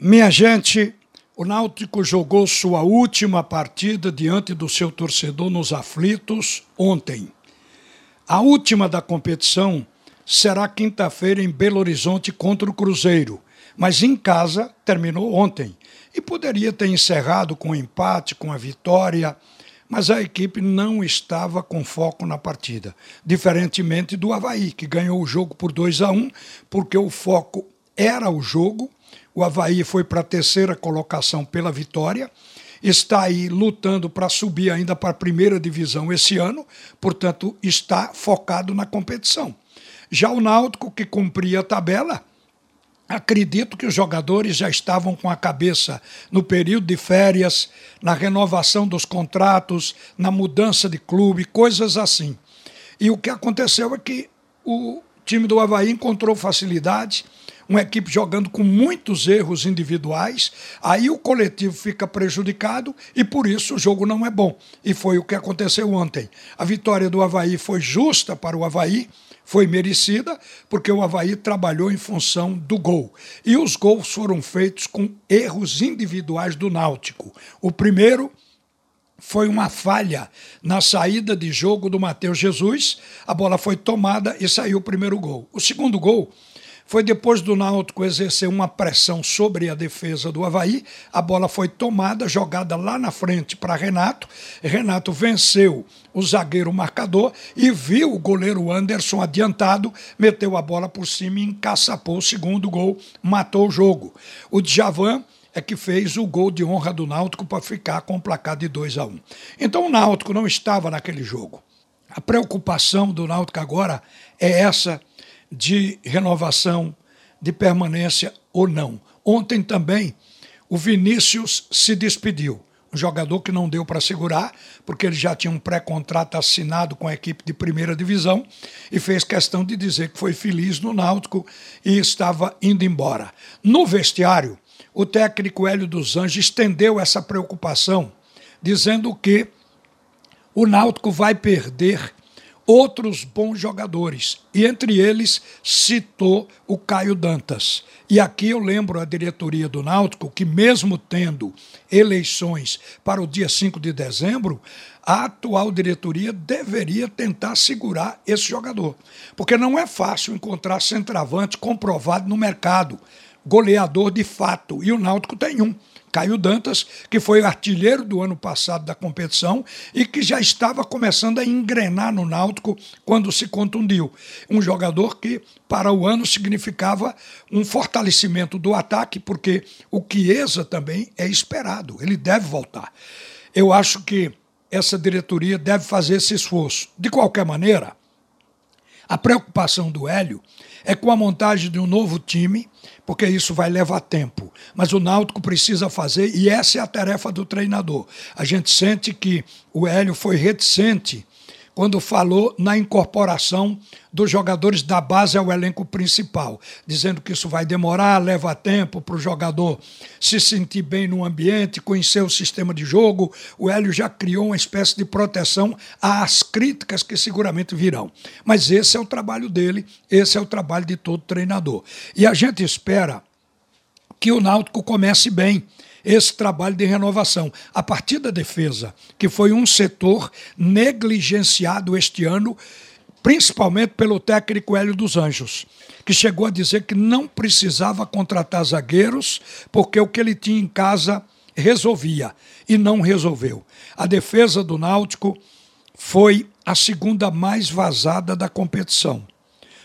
Minha gente, o Náutico jogou sua última partida diante do seu torcedor nos aflitos ontem. A última da competição será quinta-feira em Belo Horizonte contra o Cruzeiro, mas em casa terminou ontem e poderia ter encerrado com um empate, com a vitória, mas a equipe não estava com foco na partida, diferentemente do Havaí, que ganhou o jogo por 2 a 1, porque o foco era o jogo o Havaí foi para a terceira colocação pela vitória, está aí lutando para subir ainda para a primeira divisão esse ano, portanto, está focado na competição. Já o Náutico, que cumpria a tabela, acredito que os jogadores já estavam com a cabeça no período de férias, na renovação dos contratos, na mudança de clube, coisas assim. E o que aconteceu é que o time do Havaí encontrou facilidade uma equipe jogando com muitos erros individuais, aí o coletivo fica prejudicado e por isso o jogo não é bom. E foi o que aconteceu ontem. A vitória do Havaí foi justa para o Havaí, foi merecida, porque o Havaí trabalhou em função do gol. E os gols foram feitos com erros individuais do Náutico. O primeiro foi uma falha na saída de jogo do Matheus Jesus. A bola foi tomada e saiu o primeiro gol. O segundo gol foi depois do Náutico exercer uma pressão sobre a defesa do Havaí, a bola foi tomada, jogada lá na frente para Renato. Renato venceu o zagueiro marcador e viu o goleiro Anderson adiantado, meteu a bola por cima e encaçapou o segundo gol, matou o jogo. O Djavan é que fez o gol de honra do Náutico para ficar com o placar de 2 a 1. Um. Então o Náutico não estava naquele jogo. A preocupação do Náutico agora é essa de renovação, de permanência ou não. Ontem também o Vinícius se despediu. Um jogador que não deu para segurar, porque ele já tinha um pré-contrato assinado com a equipe de primeira divisão e fez questão de dizer que foi feliz no Náutico e estava indo embora. No vestiário, o técnico Hélio dos Anjos estendeu essa preocupação, dizendo que o Náutico vai perder outros bons jogadores, e entre eles citou o Caio Dantas. E aqui eu lembro a diretoria do Náutico que, mesmo tendo eleições para o dia 5 de dezembro, a atual diretoria deveria tentar segurar esse jogador. Porque não é fácil encontrar centroavante comprovado no mercado, goleador de fato, e o Náutico tem um. Caio Dantas, que foi artilheiro do ano passado da competição e que já estava começando a engrenar no Náutico quando se contundiu. Um jogador que, para o ano, significava um fortalecimento do ataque, porque o Chiesa também é esperado, ele deve voltar. Eu acho que essa diretoria deve fazer esse esforço. De qualquer maneira, a preocupação do Hélio é com a montagem de um novo time, porque isso vai levar tempo. Mas o Náutico precisa fazer, e essa é a tarefa do treinador. A gente sente que o Hélio foi reticente quando falou na incorporação dos jogadores da base ao elenco principal, dizendo que isso vai demorar, leva tempo para o jogador se sentir bem no ambiente, conhecer o sistema de jogo. O Hélio já criou uma espécie de proteção às críticas que seguramente virão. Mas esse é o trabalho dele, esse é o trabalho de todo treinador. E a gente espera que o Náutico comece bem esse trabalho de renovação. A partir da defesa, que foi um setor negligenciado este ano, principalmente pelo técnico Hélio dos Anjos, que chegou a dizer que não precisava contratar zagueiros, porque o que ele tinha em casa resolvia e não resolveu. A defesa do Náutico foi a segunda mais vazada da competição.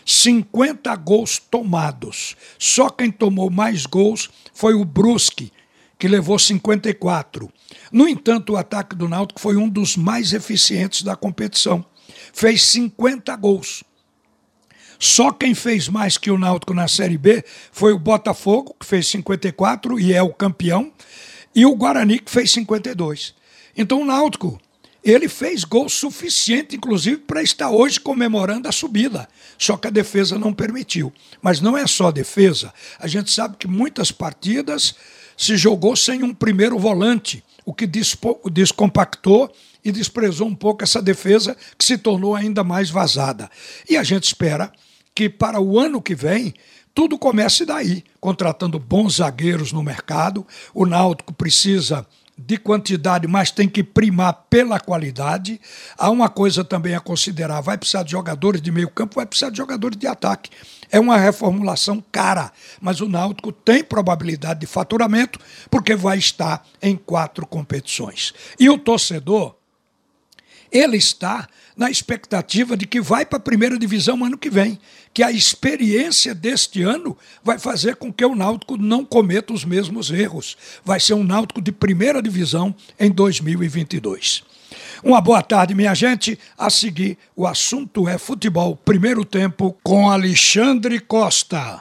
50 gols tomados. Só quem tomou mais gols foi o Brusque, que levou 54. No entanto, o ataque do Náutico foi um dos mais eficientes da competição. Fez 50 gols. Só quem fez mais que o Náutico na Série B foi o Botafogo, que fez 54 e é o campeão, e o Guarani, que fez 52. Então o Náutico, ele fez gol suficiente, inclusive, para estar hoje comemorando a subida. Só que a defesa não permitiu. Mas não é só defesa. A gente sabe que muitas partidas se jogou sem um primeiro volante, o que descompactou e desprezou um pouco essa defesa que se tornou ainda mais vazada. E a gente espera que para o ano que vem, tudo começa daí, contratando bons zagueiros no mercado. O Náutico precisa de quantidade, mas tem que primar pela qualidade. Há uma coisa também a considerar: vai precisar de jogadores de meio campo, vai precisar de jogadores de ataque. É uma reformulação cara, mas o Náutico tem probabilidade de faturamento porque vai estar em quatro competições. E o torcedor, ele está na expectativa de que vai para a primeira divisão ano que vem, que a experiência deste ano vai fazer com que o Náutico não cometa os mesmos erros. Vai ser um Náutico de primeira divisão em 2022. Uma boa tarde, minha gente. A seguir, o assunto é futebol. Primeiro tempo com Alexandre Costa.